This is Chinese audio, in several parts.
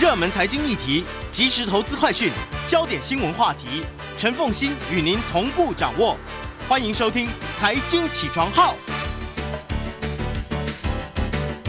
热门财经议题、即时投资快讯、焦点新闻话题，陈凤欣与您同步掌握。欢迎收听《财经起床号》。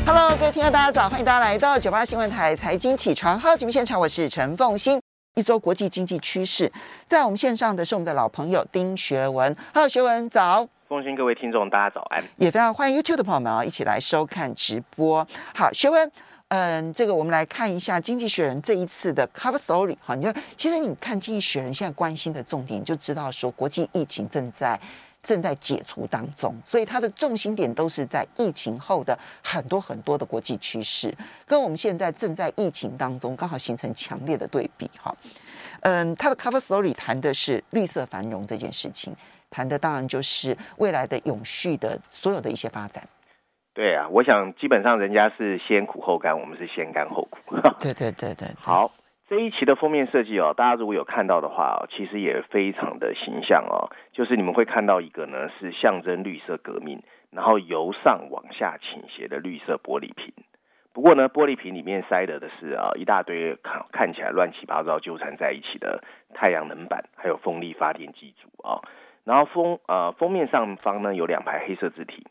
Hello，各位听众，大家早！欢迎大家来到九八新闻台《财经起床号》节目现场，我是陈凤欣。一周国际经济趋势，在我们线上的是我们的老朋友丁学文。Hello，学文早。凤馨，各位听众，大家早安。也非常欢迎 YouTube 的朋友们啊，一起来收看直播。好，学文。嗯，这个我们来看一下《经济学人》这一次的 cover story 哈，你说其实你看《经济学人》现在关心的重点，就知道说国际疫情正在正在解除当中，所以它的重心点都是在疫情后的很多很多的国际趋势，跟我们现在正在疫情当中刚好形成强烈的对比哈。嗯，他的 cover story 谈的是绿色繁荣这件事情，谈的当然就是未来的永续的所有的一些发展。对啊，我想基本上人家是先苦后甘，我们是先甘后苦。对对对对，对。好，这一期的封面设计哦，大家如果有看到的话哦，其实也非常的形象哦。就是你们会看到一个呢，是象征绿色革命，然后由上往下倾斜的绿色玻璃瓶。不过呢，玻璃瓶里面塞的的是啊一大堆看看起来乱七八糟纠缠在一起的太阳能板，还有风力发电机组啊。然后封呃封面上方呢有两排黑色字体。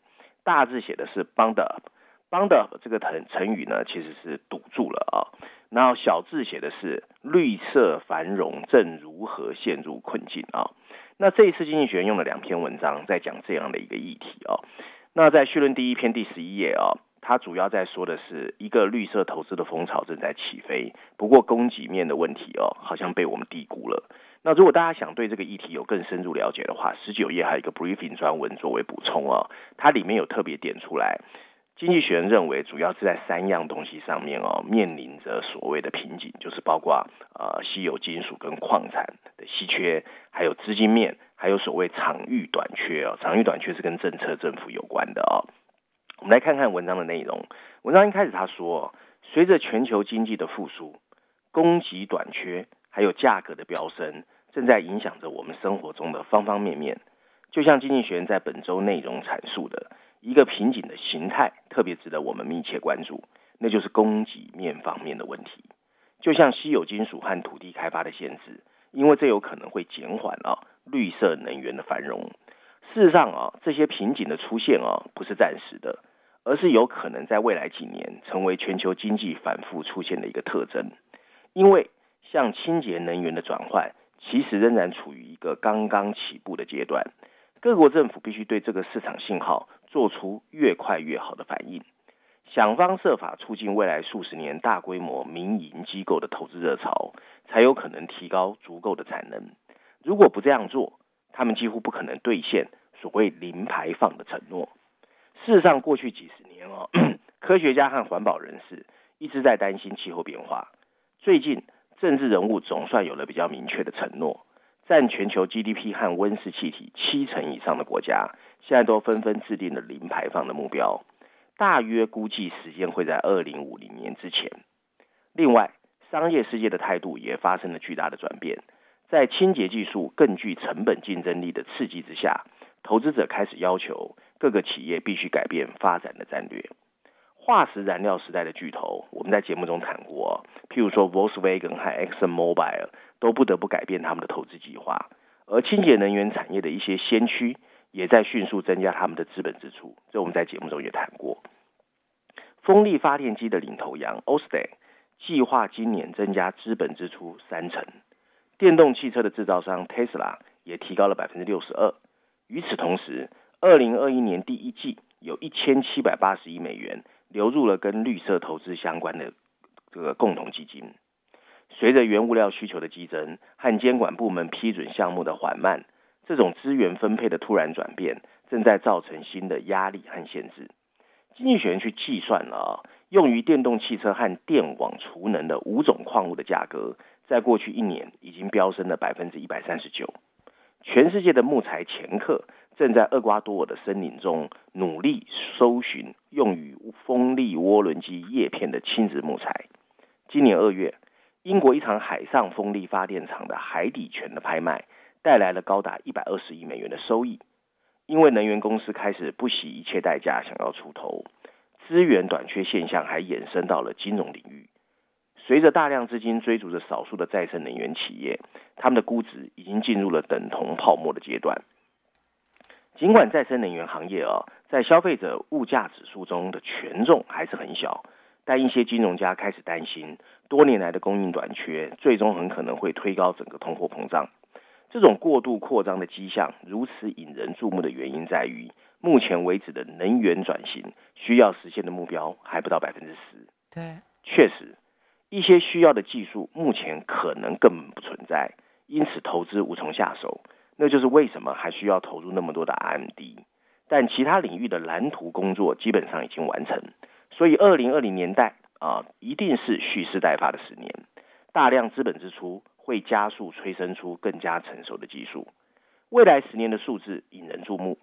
大字写的是 “bound up”，“bound up” 这个成成语呢，其实是堵住了啊。然后小字写的是“绿色繁荣正如何陷入困境”啊。那这一次经济学院用了两篇文章在讲这样的一个议题啊。那在序论第一篇第十一页啊，它主要在说的是一个绿色投资的风潮正在起飞，不过供给面的问题哦，好像被我们低估了。那如果大家想对这个议题有更深入了解的话，十九页还有一个 briefing 专文作为补充哦，它里面有特别点出来，经济学人认为主要是在三样东西上面哦，面临着所谓的瓶颈，就是包括呃稀有金属跟矿产的稀缺，还有资金面，还有所谓场域短缺哦，场域短缺是跟政策政府有关的哦。我们来看看文章的内容，文章一开始他说，随着全球经济的复苏，供给短缺还有价格的飙升。正在影响着我们生活中的方方面面，就像经济学人在本周内容阐述的一个瓶颈的形态，特别值得我们密切关注，那就是供给面方面的问题。就像稀有金属和土地开发的限制，因为这有可能会减缓啊绿色能源的繁荣。事实上啊，这些瓶颈的出现啊，不是暂时的，而是有可能在未来几年成为全球经济反复出现的一个特征。因为像清洁能源的转换。其实仍然处于一个刚刚起步的阶段，各国政府必须对这个市场信号做出越快越好的反应，想方设法促进未来数十年大规模民营机构的投资热潮，才有可能提高足够的产能。如果不这样做，他们几乎不可能兑现所谓零排放的承诺。事实上，过去几十年哦，科学家和环保人士一直在担心气候变化。最近，政治人物总算有了比较明确的承诺，占全球 GDP 和温室气体七成以上的国家，现在都纷纷制定了零排放的目标，大约估计时间会在二零五零年之前。另外，商业世界的态度也发生了巨大的转变，在清洁技术更具成本竞争力的刺激之下，投资者开始要求各个企业必须改变发展的战略。化石燃料时代的巨头，我们在节目中谈过，譬如说 Volkswagen 和 ExxonMobil 都不得不改变他们的投资计划，而清洁能源产业的一些先驱也在迅速增加他们的资本支出，这我们在节目中也谈过。风力发电机的领头羊 Ørsted 计划今年增加资本支出三成，电动汽车的制造商 Tesla 也提高了百分之六十二。与此同时，二零二一年第一季有一千七百八十亿美元。流入了跟绿色投资相关的这个共同基金。随着原物料需求的激增和监管部门批准项目的缓慢，这种资源分配的突然转变，正在造成新的压力和限制。经济学人去计算了啊，用于电动汽车和电网储能的五种矿物的价格，在过去一年已经飙升了百分之一百三十九。全世界的木材掮客。正在厄瓜多尔的森林中努力搜寻用于风力涡轮机叶片的轻质木材。今年二月，英国一场海上风力发电厂的海底权的拍卖，带来了高达一百二十亿美元的收益。因为能源公司开始不惜一切代价想要出头，资源短缺现象还延伸到了金融领域。随着大量资金追逐着少数的再生能源企业，他们的估值已经进入了等同泡沫的阶段。尽管再生能源行业啊，在消费者物价指数中的权重还是很小，但一些金融家开始担心，多年来的供应短缺，最终很可能会推高整个通货膨胀。这种过度扩张的迹象如此引人注目的原因在于，目前为止的能源转型需要实现的目标还不到百分之十。对，确实，一些需要的技术目前可能根本不存在，因此投资无从下手。那就是为什么还需要投入那么多的 R&D，但其他领域的蓝图工作基本上已经完成，所以二零二零年代啊，一定是蓄势待发的十年，大量资本支出会加速催生出更加成熟的技术，未来十年的数字引人注目。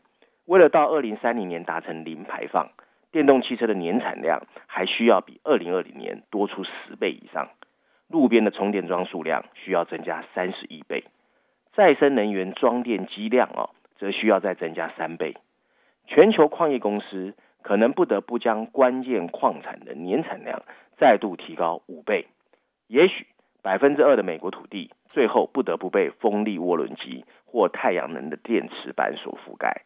为了到二零三零年达成零排放，电动汽车的年产量还需要比二零二零年多出十倍以上，路边的充电桩数量需要增加三十亿倍。再生能源装电机量哦，则需要再增加三倍。全球矿业公司可能不得不将关键矿产的年产量再度提高五倍。也许百分之二的美国土地最后不得不被风力涡轮机或太阳能的电池板所覆盖。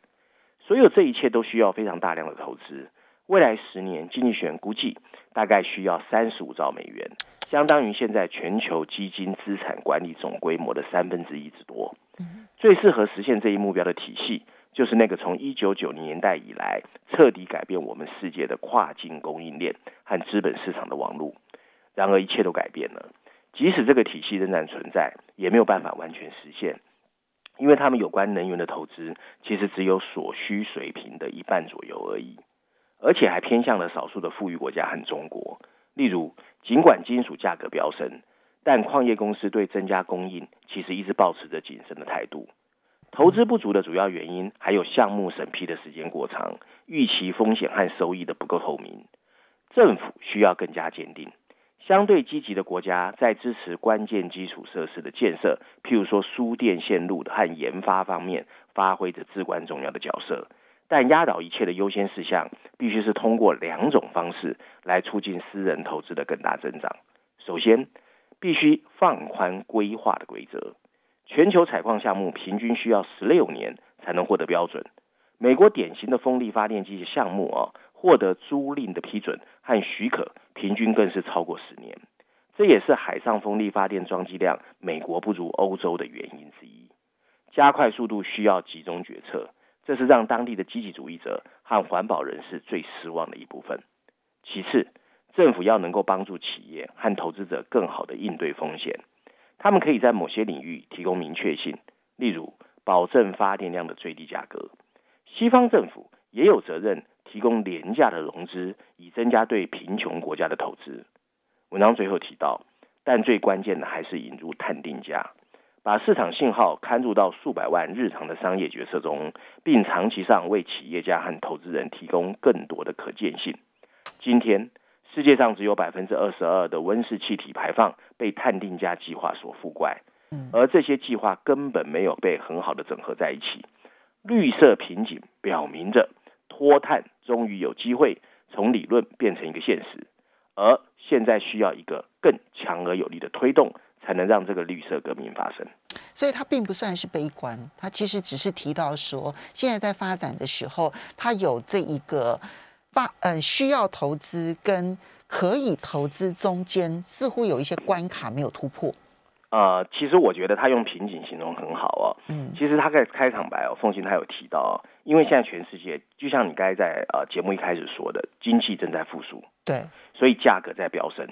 所有这一切都需要非常大量的投资。未来十年，经济学人估计大概需要三十五兆美元。相当于现在全球基金资产管理总规模的三分之一之多。最适合实现这一目标的体系，就是那个从一九九零年代以来彻底改变我们世界的跨境供应链和资本市场的网络。然而，一切都改变了。即使这个体系仍然存在，也没有办法完全实现，因为他们有关能源的投资其实只有所需水平的一半左右而已，而且还偏向了少数的富裕国家和中国。例如，尽管金属价格飙升，但矿业公司对增加供应其实一直保持着谨慎的态度。投资不足的主要原因还有项目审批的时间过长，预期风险和收益的不够透明。政府需要更加坚定。相对积极的国家在支持关键基础设施的建设，譬如说输电线路和研发方面，发挥着至关重要的角色。但压倒一切的优先事项，必须是通过两种方式来促进私人投资的更大增长。首先，必须放宽规划的规则。全球采矿项目平均需要十六年才能获得标准。美国典型的风力发电机项目啊，获得租赁的批准和许可，平均更是超过十年。这也是海上风力发电装机量美国不如欧洲的原因之一。加快速度需要集中决策。这是让当地的积极主义者和环保人士最失望的一部分。其次，政府要能够帮助企业和投资者更好地应对风险，他们可以在某些领域提供明确性，例如保证发电量的最低价格。西方政府也有责任提供廉价的融资，以增加对贫穷国家的投资。文章最后提到，但最关键的还是引入碳定价。把市场信号嵌入到数百万日常的商业决策中，并长期上为企业家和投资人提供更多的可见性。今天，世界上只有百分之二十二的温室气体排放被碳定价计划所覆盖，而这些计划根本没有被很好的整合在一起。绿色瓶颈表明着脱碳终于有机会从理论变成一个现实，而现在需要一个更强而有力的推动。才能让这个绿色革命发生，所以它并不算是悲观，它其实只是提到说，现在在发展的时候，它有这一个发呃需要投资跟可以投资中间似乎有一些关卡没有突破。呃，其实我觉得他用瓶颈形容很好哦。嗯，其实他在开场白哦，凤馨他有提到哦，因为现在全世界就像你刚才在呃节目一开始说的，经济正在复苏，对，所以价格在飙升。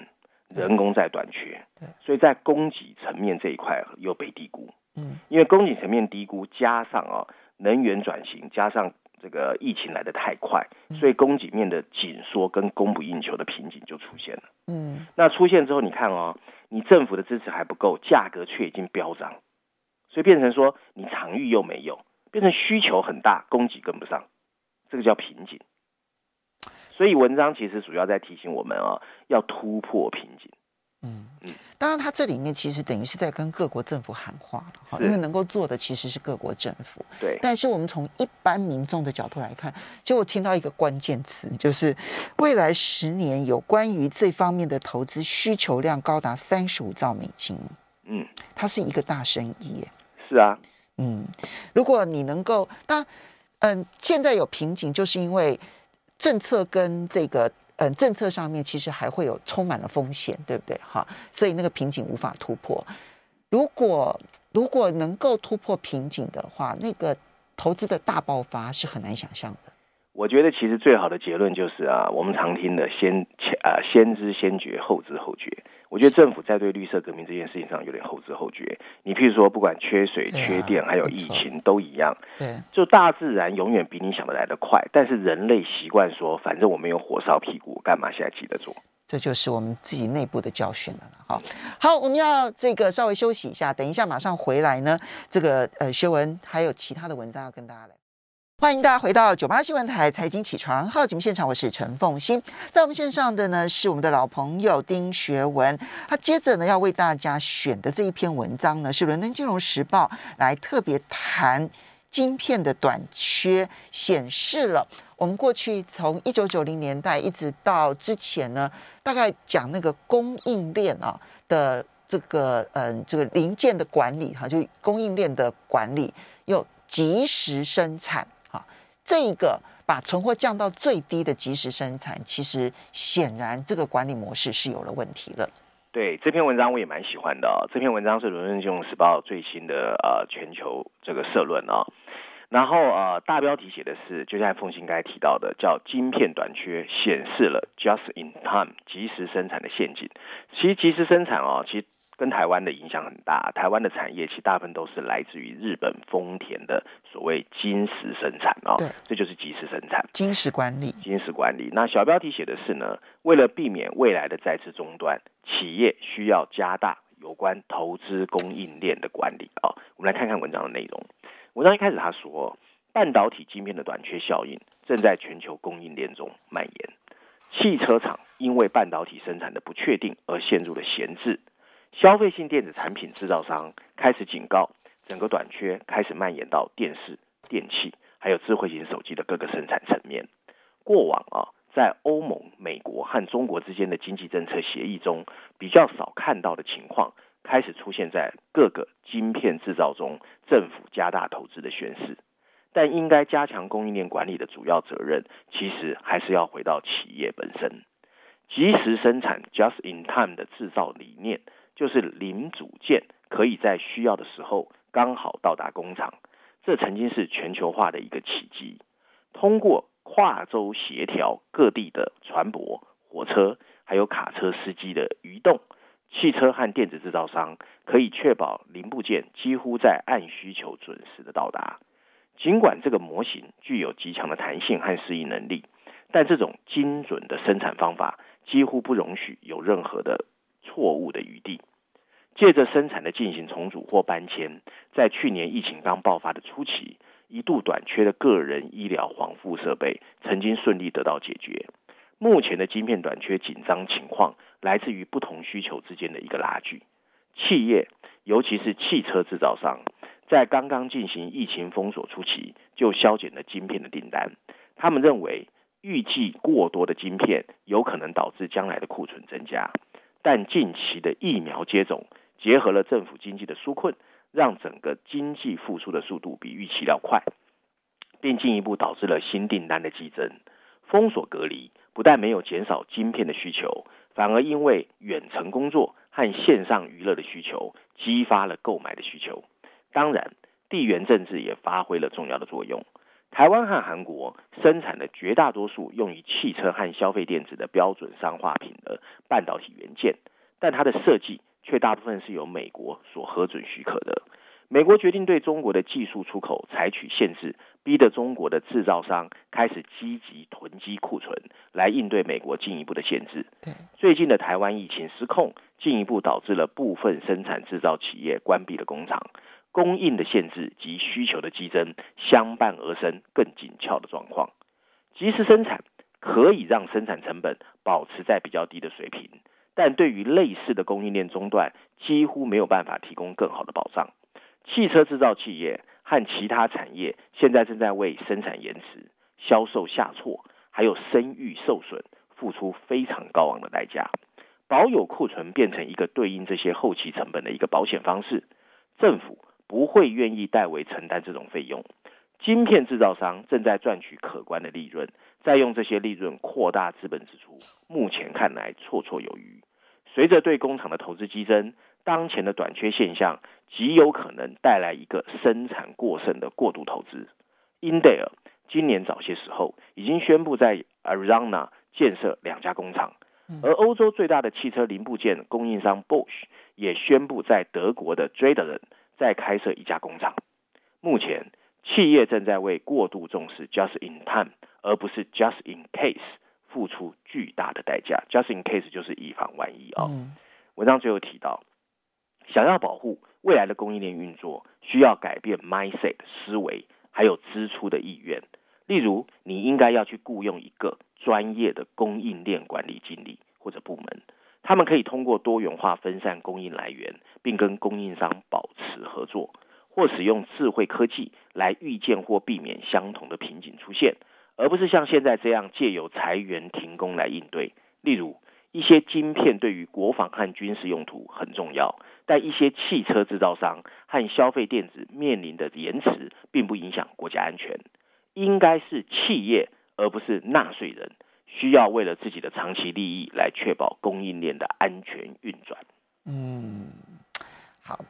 人工在短缺，所以在供给层面这一块又被低估。嗯，因为供给层面低估，加上啊能源转型，加上这个疫情来的太快，所以供给面的紧缩跟供不应求的瓶颈就出现了。嗯，那出现之后，你看哦，你政府的支持还不够，价格却已经飙涨，所以变成说你场域又没有，变成需求很大，供给跟不上，这个叫瓶颈。所以文章其实主要在提醒我们啊，要突破瓶颈。嗯嗯，当然，他这里面其实等于是在跟各国政府喊话了哈，因为能够做的其实是各国政府。对。但是我们从一般民众的角度来看，就我听到一个关键词，就是未来十年有关于这方面的投资需求量高达三十五兆美金。嗯，它是一个大生意耶。是啊。嗯，如果你能够，当然，嗯，现在有瓶颈，就是因为政策跟这个。嗯，政策上面其实还会有充满了风险，对不对？哈，所以那个瓶颈无法突破。如果如果能够突破瓶颈的话，那个投资的大爆发是很难想象的。我觉得其实最好的结论就是啊，我们常听的先前啊先知先觉后知后觉。我觉得政府在对绿色革命这件事情上有点后知后觉。你譬如说，不管缺水、缺电，还有疫情，都一样。对，就大自然永远比你想的来得快，但是人类习惯说，反正我没有火烧屁股，干嘛现在急着做？这就是我们自己内部的教训了。好，好，我们要这个稍微休息一下，等一下马上回来呢。这个呃，学文还有其他的文章要跟大家来。欢迎大家回到九八新闻台财经起床号节目现场，我是陈凤欣。在我们线上的呢是我们的老朋友丁学文，他接着呢要为大家选的这一篇文章呢是《伦敦金融时报》来特别谈晶片的短缺，显示了我们过去从一九九零年代一直到之前呢，大概讲那个供应链啊的这个嗯这个零件的管理哈，就供应链的管理又及时生产。这个把存货降到最低的即时生产，其实显然这个管理模式是有了问题了。对，这篇文章我也蛮喜欢的哦。这篇文章是《伦敦金融时报》最新的呃全球这个社论啊、然后呃大标题写的是，就像凤新刚才提到的，叫“晶片短缺显示了 just in time 即时生产的陷阱”。其实即时生产哦，其实。跟台湾的影响很大，台湾的产业其实大部分都是来自于日本丰田的所谓金石生产哦，对，这就是即时生产，金石管理，金石管理。那小标题写的是呢，为了避免未来的再次中断，企业需要加大有关投资供应链的管理哦。我们来看看文章的内容。文章一开始他说，半导体晶片的短缺效应正在全球供应链中蔓延，汽车厂因为半导体生产的不确定而陷入了闲置。消费性电子产品制造商开始警告，整个短缺开始蔓延到电视、电器，还有智慧型手机的各个生产层面。过往啊，在欧盟、美国和中国之间的经济政策协议中，比较少看到的情况，开始出现在各个晶片制造中，政府加大投资的宣示。但应该加强供应链管理的主要责任，其实还是要回到企业本身。及时生产 （just in time） 的制造理念。就是零组件可以在需要的时候刚好到达工厂，这曾经是全球化的一个奇迹。通过跨洲协调各地的船舶、火车还有卡车司机的移动，汽车和电子制造商可以确保零部件几乎在按需求准时的到达。尽管这个模型具有极强的弹性和适应能力，但这种精准的生产方法几乎不容许有任何的。错误的余地，借着生产的进行重组或搬迁，在去年疫情刚爆发的初期，一度短缺的个人医疗防护设备曾经顺利得到解决。目前的晶片短缺紧张情况，来自于不同需求之间的一个拉锯。企业，尤其是汽车制造商，在刚刚进行疫情封锁初期，就削减了晶片的订单。他们认为，预计过多的晶片有可能导致将来的库存增加。但近期的疫苗接种结合了政府经济的纾困，让整个经济复苏的速度比预期要快，并进一步导致了新订单的激增。封锁隔离不但没有减少晶片的需求，反而因为远程工作和线上娱乐的需求，激发了购买的需求。当然，地缘政治也发挥了重要的作用。台湾和韩国生产的绝大多数用于汽车和消费电子的标准商化品的半导体元件，但它的设计却大部分是由美国所核准许可的。美国决定对中国的技术出口采取限制，逼得中国的制造商开始积极囤积库存，来应对美国进一步的限制。最近的台湾疫情失控，进一步导致了部分生产制造企业关闭了工厂。供应的限制及需求的激增相伴而生，更紧俏的状况。及时生产可以让生产成本保持在比较低的水平，但对于类似的供应链中断，几乎没有办法提供更好的保障。汽车制造企业和其他产业现在正在为生产延迟、销售下挫，还有声誉受损，付出非常高昂的代价。保有库存变成一个对应这些后期成本的一个保险方式，政府不会愿意代为承担这种费用。晶片制造商正在赚取可观的利润，再用这些利润扩大资本支出，目前看来绰绰有余。随着对工厂的投资激增，当前的短缺现象极有可能带来一个生产过剩的过度投资。英特尔今年早些时候已经宣布在 Arizona 建设两家工厂。而欧洲最大的汽车零部件供应商 Bosch 也宣布在德国的 Dresden 再开设一家工厂。目前，企业正在为过度重视 Just in time 而不是 Just in case 付出巨大的代价。Just in case 就是以防万一啊。文章最后提到，想要保护未来的供应链运作，需要改变 mindset 思维，还有支出的意愿。例如，你应该要去雇佣一个。专业的供应链管理经理或者部门，他们可以通过多元化分散供应来源，并跟供应商保持合作，或使用智慧科技来预见或避免相同的瓶颈出现，而不是像现在这样借由裁员停工来应对。例如，一些晶片对于国防和军事用途很重要，但一些汽车制造商和消费电子面临的延迟并不影响国家安全。应该是企业。而不是纳税人需要为了自己的长期利益来确保供应链的安全运转。嗯，好。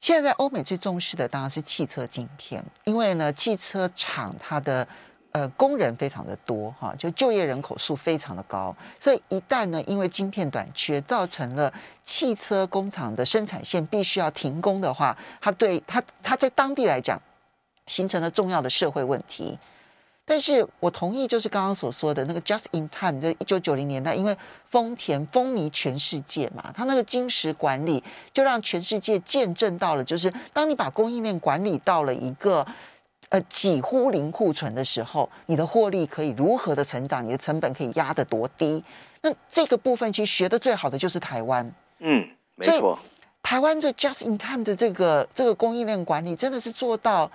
现在在欧美最重视的当然是汽车晶片，因为呢，汽车厂它的呃工人非常的多哈，就就业人口数非常的高，所以一旦呢因为晶片短缺，造成了汽车工厂的生产线必须要停工的话，它对它它在当地来讲形成了重要的社会问题。但是我同意，就是刚刚所说的那个 just in time，在一九九零年代，因为丰田风靡全世界嘛，它那个金石管理就让全世界见证到了，就是当你把供应链管理到了一个呃几乎零库存的时候，你的获利可以如何的成长，你的成本可以压得多低。那这个部分其实学得最好的就是台湾，嗯，没错，台湾这 just in time 的这个这个供应链管理真的是做到。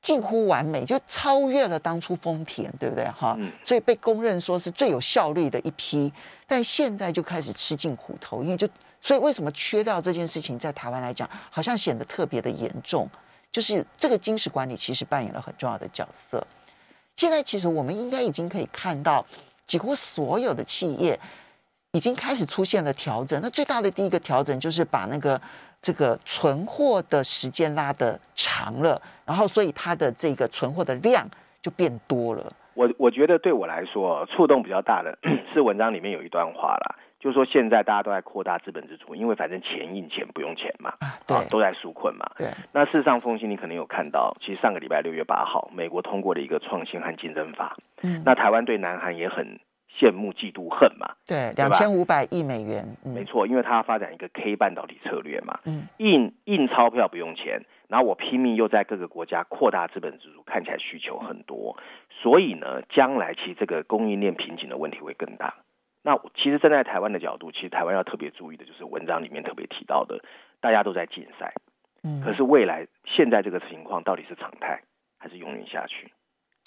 近乎完美，就超越了当初丰田，对不对？哈、嗯，所以被公认说是最有效率的一批。但现在就开始吃尽苦头，因为就所以为什么缺料这件事情在台湾来讲，好像显得特别的严重。就是这个精实管理其实扮演了很重要的角色。现在其实我们应该已经可以看到，几乎所有的企业已经开始出现了调整。那最大的第一个调整就是把那个。这个存货的时间拉的长了，然后所以它的这个存货的量就变多了。我我觉得对我来说触动比较大的 是文章里面有一段话啦，就是说现在大家都在扩大资本支出，因为反正钱印钱不用钱嘛，啊，对，都在纾困嘛。对。那事实上，凤馨你可能有看到，其实上个礼拜六月八号，美国通过了一个创新和竞争法。嗯。那台湾对南韩也很。羡慕、嫉妒、恨嘛？对，两千五百亿美元，嗯、没错，因为他要发展一个 K 半导体策略嘛。嗯，印印钞票不用钱，然后我拼命又在各个国家扩大资本支出，看起来需求很多，所以呢，将来其实这个供应链瓶颈的问题会更大。那其实站在台湾的角度，其实台湾要特别注意的就是文章里面特别提到的，大家都在竞赛。嗯，可是未来现在这个情况到底是常态还是永远下去？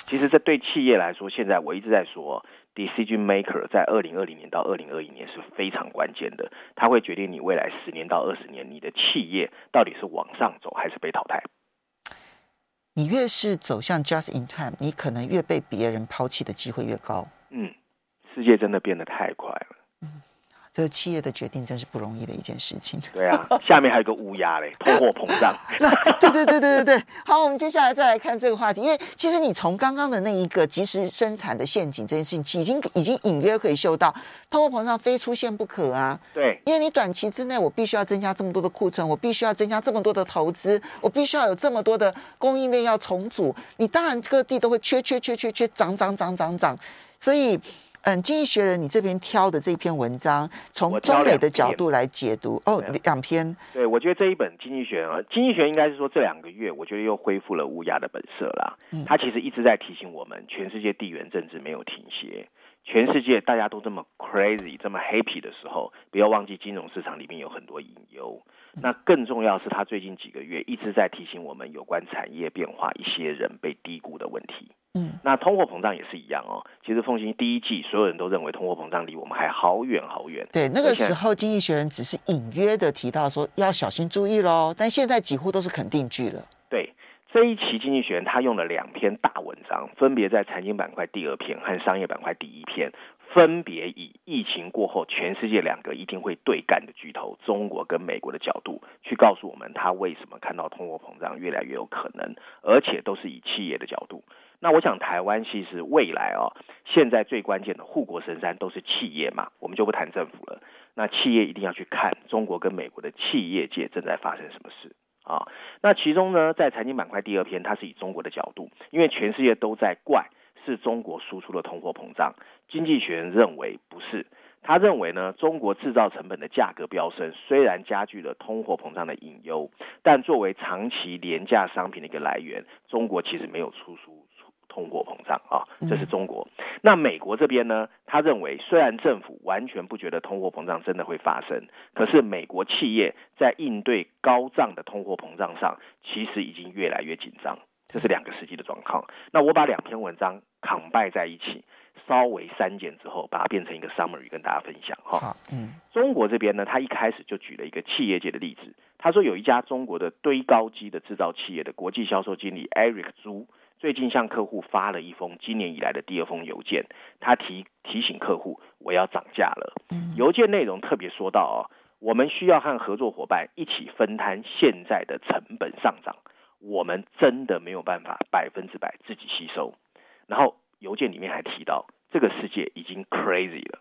其实这对企业来说，现在我一直在说。Decision maker 在二零二零年到二零二一年是非常关键的，它会决定你未来十年到二十年，你的企业到底是往上走还是被淘汰。你越是走向 just in time，你可能越被别人抛弃的机会越高。嗯，世界真的变得太快了。嗯。这个企业的决定真是不容易的一件事情。对啊，下面还有个乌鸦嘞，通货膨胀。对对对对对对。好，我们接下来再来看这个话题，因为其实你从刚刚的那一个即时生产的陷阱这件事情，已经已经隐约可以嗅到通货膨胀非出现不可啊。对，因为你短期之内我必须要增加这么多的库存，我必须要增加这么多的投资，我必须要有这么多的供应链要重组，你当然各地都会缺缺缺缺缺涨涨涨涨涨，所以。嗯，经济学人，你这边挑的这篇文章，从中美的角度来解读哦，两篇。对，我觉得这一本经济学人啊，经济学人应该是说这两个月，我觉得又恢复了乌鸦的本色啦。他其实一直在提醒我们，全世界地缘政治没有停歇，全世界大家都这么 crazy、这么 happy 的时候，不要忘记金融市场里面有很多隐忧。那更重要是，他最近几个月一直在提醒我们有关产业变化、一些人被低估的问题。嗯，那通货膨胀也是一样哦。其实奉行第一季所有人都认为通货膨胀离我们还好远好远。对，那个时候经济学人只是隐约的提到说要小心注意喽，但现在几乎都是肯定句了。对，这一期经济学人他用了两篇大文章，分别在财经板块第二篇和商业板块第一篇。分别以疫情过后全世界两个一定会对干的巨头中国跟美国的角度去告诉我们，他为什么看到通货膨胀越来越有可能，而且都是以企业的角度。那我想台湾其实未来哦，现在最关键的护国神山都是企业嘛，我们就不谈政府了。那企业一定要去看中国跟美国的企业界正在发生什么事啊？那其中呢，在财经板块第二篇，它是以中国的角度，因为全世界都在怪。是中国输出了通货膨胀，经济学人认为不是，他认为呢，中国制造成本的价格飙升，虽然加剧了通货膨胀的隐忧，但作为长期廉价商品的一个来源，中国其实没有出输通货膨胀啊，这是中国。那美国这边呢，他认为虽然政府完全不觉得通货膨胀真的会发生，可是美国企业在应对高涨的通货膨胀上，其实已经越来越紧张。这是两个实际的状况。那我把两篇文章 combine 在一起，稍微删减之后，把它变成一个 summary 跟大家分享哈。嗯，中国这边呢，他一开始就举了一个企业界的例子。他说有一家中国的堆高机的制造企业的国际销售经理 Eric 朱，最近向客户发了一封今年以来的第二封邮件，他提提醒客户我要涨价了。嗯，邮件内容特别说到哦，我们需要和合作伙伴一起分摊现在的成本上涨。我们真的没有办法百分之百自己吸收。然后邮件里面还提到，这个世界已经 crazy 了。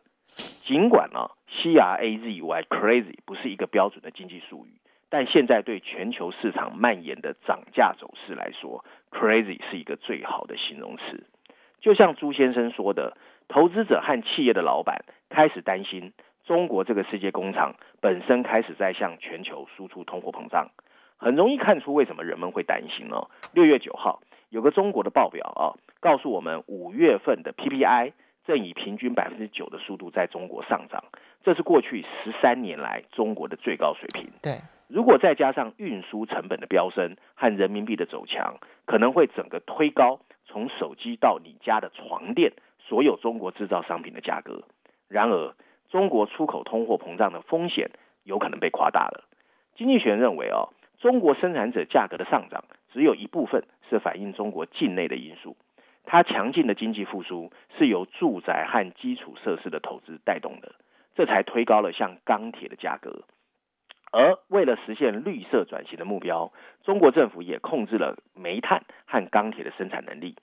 尽管呢，C R A Z Y crazy 不是一个标准的经济术语，但现在对全球市场蔓延的涨价走势来说，crazy 是一个最好的形容词。就像朱先生说的，投资者和企业的老板开始担心，中国这个世界工厂本身开始在向全球输出通货膨胀。很容易看出为什么人们会担心哦。六月九号有个中国的报表啊，告诉我们五月份的 PPI 正以平均百分之九的速度在中国上涨，这是过去十三年来中国的最高水平。对，如果再加上运输成本的飙升和人民币的走强，可能会整个推高从手机到你家的床垫所有中国制造商品的价格。然而，中国出口通货膨胀的风险有可能被夸大了。经济学认为哦。中国生产者价格的上涨，只有一部分是反映中国境内的因素。它强劲的经济复苏是由住宅和基础设施的投资带动的，这才推高了像钢铁的价格。而为了实现绿色转型的目标，中国政府也控制了煤炭和钢铁的生产能力。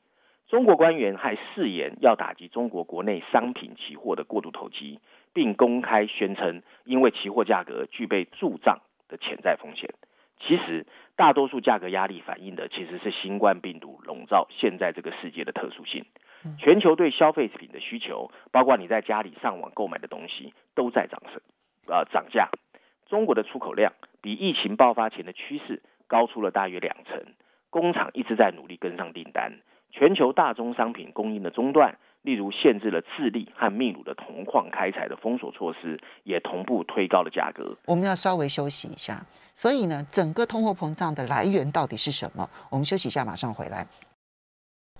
中国官员还誓言要打击中国国内商品期货的过度投机，并公开宣称，因为期货价格具备助涨的潜在风险。其实，大多数价格压力反映的其实是新冠病毒笼罩现在这个世界的特殊性。全球对消费品的需求，包括你在家里上网购买的东西，都在涨升，呃，涨价。中国的出口量比疫情爆发前的趋势高出了大约两成，工厂一直在努力跟上订单。全球大宗商品供应的中断。例如，限制了智利和秘鲁的铜矿开采的封锁措施，也同步推高了价格。我们要稍微休息一下。所以呢，整个通货膨胀的来源到底是什么？我们休息一下，马上回来。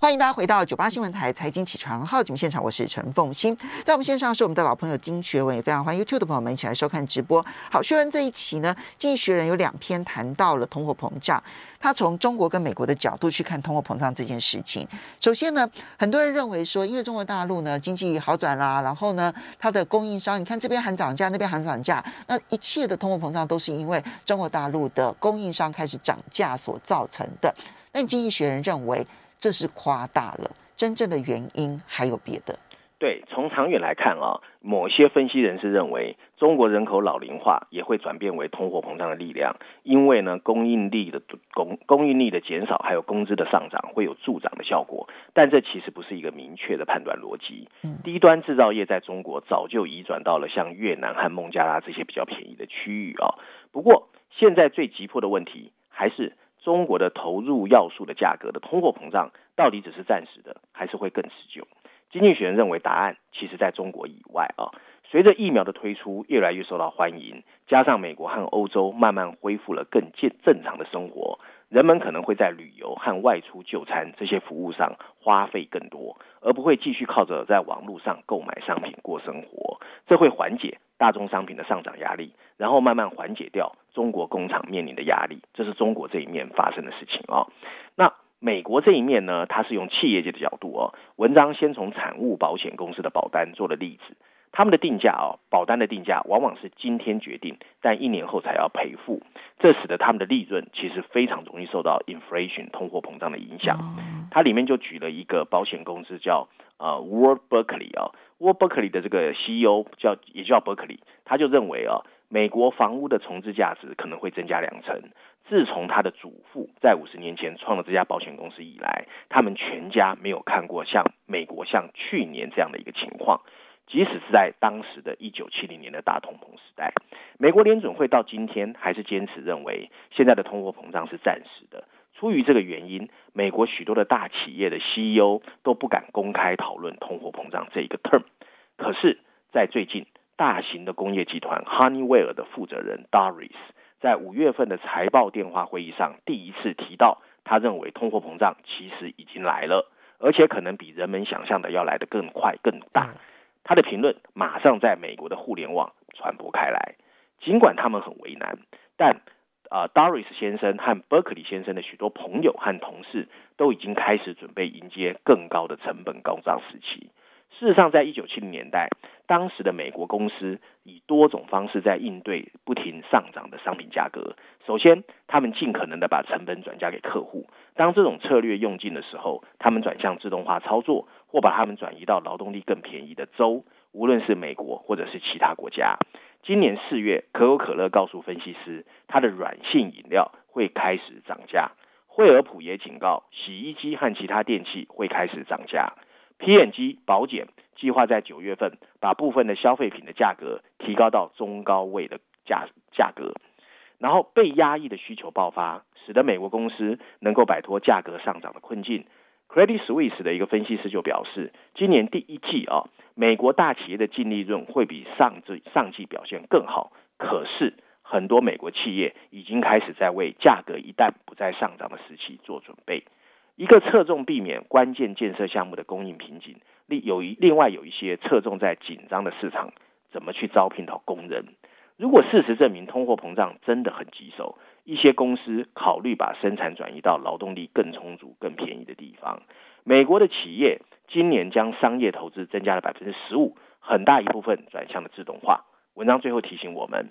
欢迎大家回到九八新闻台财经起床号节目现场，我是陈凤欣，在我们线上是我们的老朋友金学文，也非常欢迎 YouTube 的朋友们一起来收看直播。好，学文这一期呢，经济学人有两篇谈到了通货膨胀，他从中国跟美国的角度去看通货膨胀这件事情。首先呢，很多人认为说，因为中国大陆呢经济好转啦，然后呢，它的供应商，你看这边喊涨价，那边喊涨价，那一切的通货膨胀都是因为中国大陆的供应商开始涨价所造成的。但经济学人认为。这是夸大了，真正的原因还有别的。对，从长远来看啊，某些分析人士认为，中国人口老龄化也会转变为通货膨胀的力量，因为呢，供应力的供供应力的减少，还有工资的上涨，会有助长的效果。但这其实不是一个明确的判断逻辑。嗯，低端制造业在中国早就移转到了像越南和孟加拉这些比较便宜的区域啊。不过，现在最急迫的问题还是。中国的投入要素的价格的通货膨胀到底只是暂时的，还是会更持久？经济学人认为答案其实在中国以外啊。随着疫苗的推出越来越受到欢迎，加上美国和欧洲慢慢恢复了更健正常的生活，人们可能会在旅游和外出就餐这些服务上花费更多，而不会继续靠着在网络上购买商品过生活。这会缓解大宗商品的上涨压力，然后慢慢缓解掉中国工厂面临的压力。这是中国这一面发生的事情哦。那美国这一面呢？它是用企业界的角度哦。文章先从产物保险公司的保单做了例子。他们的定价哦，保单的定价往往是今天决定，但一年后才要赔付，这使得他们的利润其实非常容易受到 inflation 通货膨胀的影响。它里面就举了一个保险公司叫呃 Ward Berkeley 啊，Ward Berkeley 的这个 CEO 叫也叫 Berkeley，他就认为啊，美国房屋的重置价值可能会增加两成。自从他的祖父在五十年前创了这家保险公司以来，他们全家没有看过像美国像去年这样的一个情况。即使是在当时的一九七零年的大通膨时代，美国联准会到今天还是坚持认为现在的通货膨胀是暂时的。出于这个原因，美国许多的大企业的 CEO 都不敢公开讨论通货膨胀这一个 term。可是，在最近，大型的工业集团 Honeywell 的负责人 Doris 在五月份的财报电话会议上第一次提到，他认为通货膨胀其实已经来了，而且可能比人们想象的要来得更快更大。他的评论马上在美国的互联网传播开来，尽管他们很为难，但啊、呃，Doris 先生和 Berkeley 先生的许多朋友和同事都已经开始准备迎接更高的成本高涨时期。事实上，在一九七零年代，当时的美国公司以多种方式在应对不停上涨的商品价格。首先，他们尽可能的把成本转嫁给客户。当这种策略用尽的时候，他们转向自动化操作，或把他们转移到劳动力更便宜的州，无论是美国或者是其他国家。今年四月，可口可乐告诉分析师，它的软性饮料会开始涨价。惠而浦也警告，洗衣机和其他电器会开始涨价。P&G 保检计划在九月份把部分的消费品的价格提高到中高位的价价格，然后被压抑的需求爆发，使得美国公司能够摆脱价格上涨的困境。Credit Suisse 的一个分析师就表示，今年第一季啊，美国大企业的净利润会比上季上季表现更好。可是很多美国企业已经开始在为价格一旦不再上涨的时期做准备。一个侧重避免关键建设项目的供应瓶颈，另有一另外有一些侧重在紧张的市场怎么去招聘到工人。如果事实证明通货膨胀真的很棘手，一些公司考虑把生产转移到劳动力更充足、更便宜的地方。美国的企业今年将商业投资增加了百分之十五，很大一部分转向了自动化。文章最后提醒我们。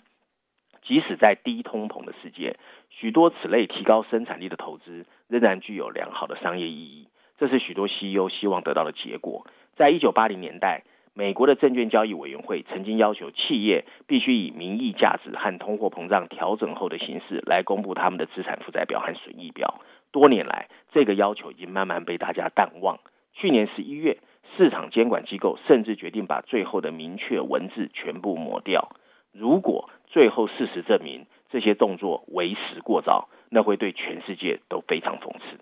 即使在低通膨的世界，许多此类提高生产力的投资仍然具有良好的商业意义。这是许多 CEO 希望得到的结果。在一九八零年代，美国的证券交易委员会曾经要求企业必须以名义价值和通货膨胀调整后的形式来公布他们的资产负债表和损益表。多年来，这个要求已经慢慢被大家淡忘。去年十一月，市场监管机构甚至决定把最后的明确文字全部抹掉。如果最后事实证明这些动作为时过早，那会对全世界都非常讽刺。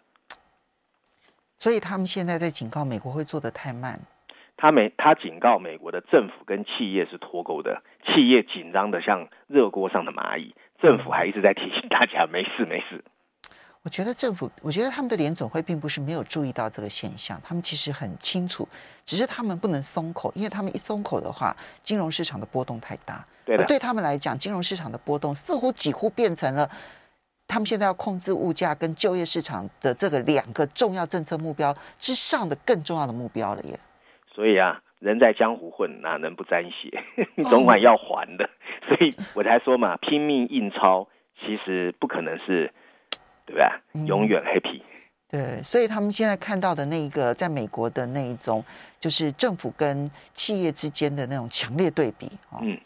所以他们现在在警告美国会做得太慢。他美他警告美国的政府跟企业是脱钩的，企业紧张的像热锅上的蚂蚁，政府还一直在提醒大家没事没事。我觉得政府，我觉得他们的联总会并不是没有注意到这个现象，他们其实很清楚，只是他们不能松口，因为他们一松口的话，金融市场的波动太大。对，对他们来讲，金融市场的波动似乎几乎变成了他们现在要控制物价跟就业市场的这个两个重要政策目标之上的更重要的目标了耶。所以啊，人在江湖混，哪能不沾血？你总管要还的，所以我才说嘛，拼命印钞其实不可能是。对不对？永远 happy。对，所以他们现在看到的那一个，在美国的那一种，就是政府跟企业之间的那种强烈对比啊。嗯。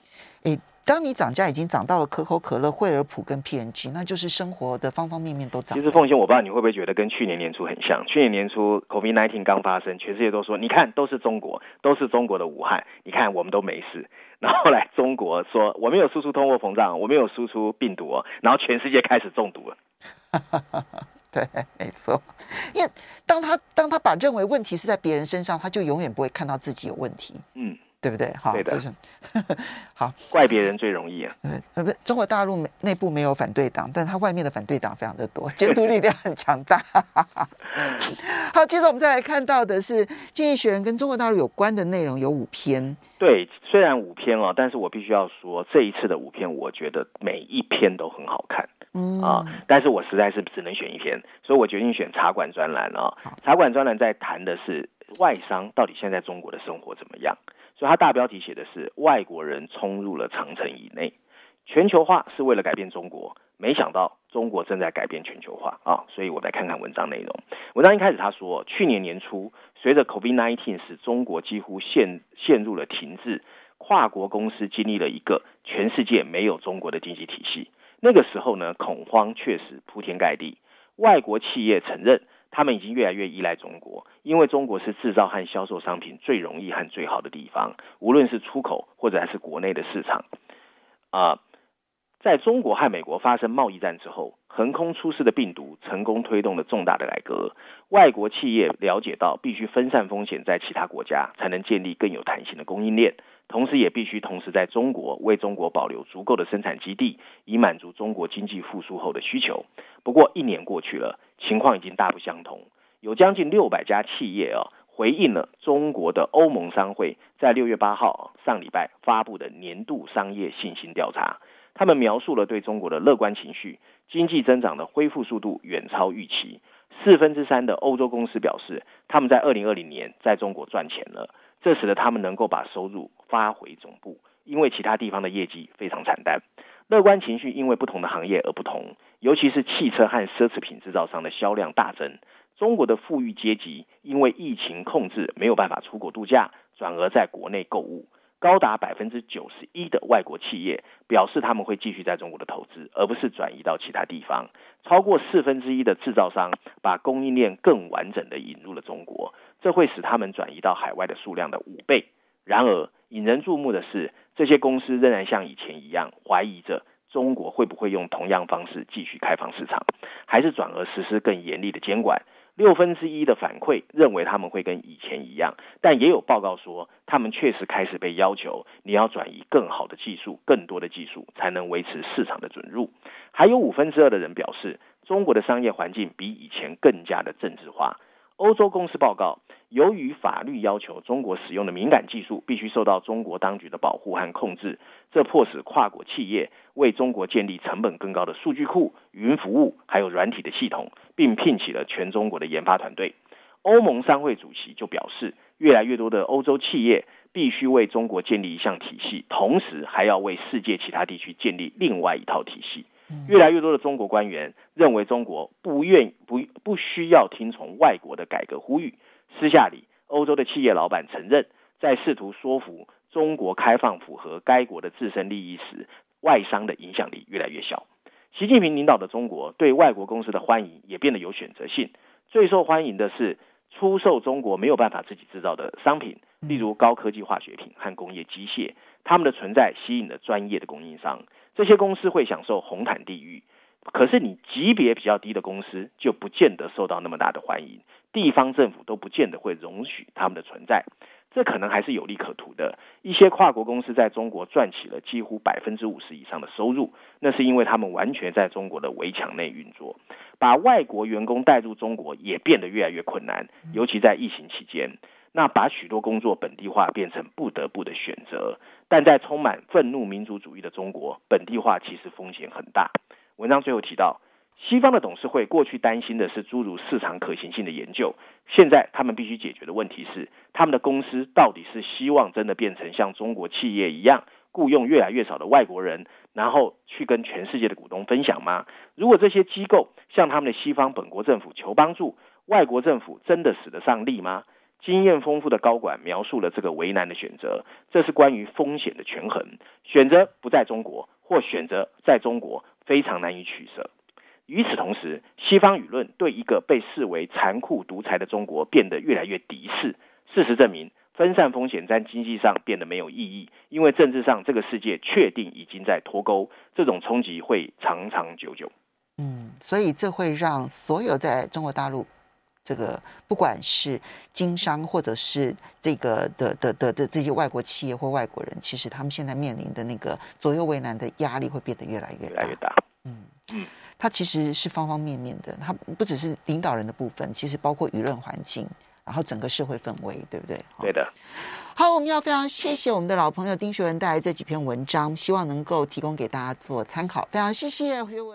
诶，当你涨价已经涨到了可口可乐、惠而浦跟 P&G，那就是生活的方方面面都涨。其实凤仙，我不知道你会不会觉得跟去年年初很像。去年年初 COVID-19 刚发生，全世界都说，你看都是中国，都是中国的武汉，你看我们都没事。然后后来中国说我没有输出通货膨胀，我没有输出病毒哦，然后全世界开始中毒了。对，没错。因为当他当他把认为问题是在别人身上，他就永远不会看到自己有问题。嗯。对不对？好，对的是 好，怪别人最容易啊。呃，不，中国大陆内部没有反对党，但是他外面的反对党非常的多，监督力量很强大。好，接着我们再来看到的是《经济学人》跟中国大陆有关的内容有五篇。对，虽然五篇哦，但是我必须要说，这一次的五篇，我觉得每一篇都很好看。嗯啊，但是我实在是只能选一篇，所以我决定选茶馆专栏啊。茶馆专栏在谈的是外商到底现在中国的生活怎么样。所以，它大标题写的是“外国人冲入了长城以内”，全球化是为了改变中国，没想到中国正在改变全球化啊！所以我再看看文章内容。文章一开始他说，去年年初，随着 COVID-19 使中国几乎陷陷入了停滞，跨国公司经历了一个全世界没有中国的经济体系。那个时候呢，恐慌确实铺天盖地，外国企业承认。他们已经越来越依赖中国，因为中国是制造和销售商品最容易和最好的地方，无论是出口或者还是国内的市场。啊、在中国和美国发生贸易战之后，横空出世的病毒成功推动了重大的改革。外国企业了解到，必须分散风险在其他国家，才能建立更有弹性的供应链。同时，也必须同时在中国为中国保留足够的生产基地，以满足中国经济复苏后的需求。不过，一年过去了，情况已经大不相同。有将近六百家企业啊，回应了中国的欧盟商会在六月八号上礼拜发布的年度商业信心调查。他们描述了对中国的乐观情绪，经济增长的恢复速度远超预期。四分之三的欧洲公司表示，他们在二零二零年在中国赚钱了。这使得他们能够把收入发回总部，因为其他地方的业绩非常惨淡。乐观情绪因为不同的行业而不同，尤其是汽车和奢侈品制造商的销量大增。中国的富裕阶级因为疫情控制没有办法出国度假，转而在国内购物。高达百分之九十一的外国企业表示他们会继续在中国的投资，而不是转移到其他地方。超过四分之一的制造商把供应链更完整地引入了中国。这会使他们转移到海外的数量的五倍。然而，引人注目的是，这些公司仍然像以前一样怀疑着中国会不会用同样方式继续开放市场，还是转而实施更严厉的监管。六分之一的反馈认为他们会跟以前一样，但也有报告说，他们确实开始被要求你要转移更好的技术、更多的技术，才能维持市场的准入。还有五分之二的人表示，中国的商业环境比以前更加的政治化。欧洲公司报告，由于法律要求中国使用的敏感技术必须受到中国当局的保护和控制，这迫使跨国企业为中国建立成本更高的数据库、云服务，还有软体的系统，并聘请了全中国的研发团队。欧盟商会主席就表示，越来越多的欧洲企业必须为中国建立一项体系，同时还要为世界其他地区建立另外一套体系。越来越多的中国官员认为中国不愿不不需要听从外国的改革呼吁。私下里，欧洲的企业老板承认，在试图说服中国开放符合该国的自身利益时，外商的影响力越来越小。习近平领导的中国对外国公司的欢迎也变得有选择性。最受欢迎的是出售中国没有办法自己制造的商品，例如高科技化学品和工业机械。他们的存在吸引了专业的供应商。这些公司会享受红毯地域，可是你级别比较低的公司就不见得受到那么大的欢迎，地方政府都不见得会容许他们的存在，这可能还是有利可图的。一些跨国公司在中国赚起了几乎百分之五十以上的收入，那是因为他们完全在中国的围墙内运作，把外国员工带入中国也变得越来越困难，尤其在疫情期间。那把许多工作本地化变成不得不的选择，但在充满愤怒民族主义的中国，本地化其实风险很大。文章最后提到，西方的董事会过去担心的是诸如市场可行性的研究，现在他们必须解决的问题是，他们的公司到底是希望真的变成像中国企业一样，雇佣越来越少的外国人，然后去跟全世界的股东分享吗？如果这些机构向他们的西方本国政府求帮助，外国政府真的使得上力吗？经验丰富的高管描述了这个为难的选择，这是关于风险的权衡。选择不在中国，或选择在中国，非常难以取舍。与此同时，西方舆论对一个被视为残酷独裁的中国变得越来越敌视。事实证明，分散风险在经济上变得没有意义，因为政治上这个世界确定已经在脱钩，这种冲击会长长久久。嗯。所以这会让所有在中国大陆这个不管是经商或者是这个的的的的这些外国企业或外国人，其实他们现在面临的那个左右为难的压力会变得越来越大。越来越大。嗯嗯，它其实是方方面面的，它不只是领导人的部分，其实包括舆论环境，然后整个社会氛围，对不对？对的。好，我们要非常谢谢我们的老朋友丁学文带来这几篇文章，希望能够提供给大家做参考。非常谢谢学文。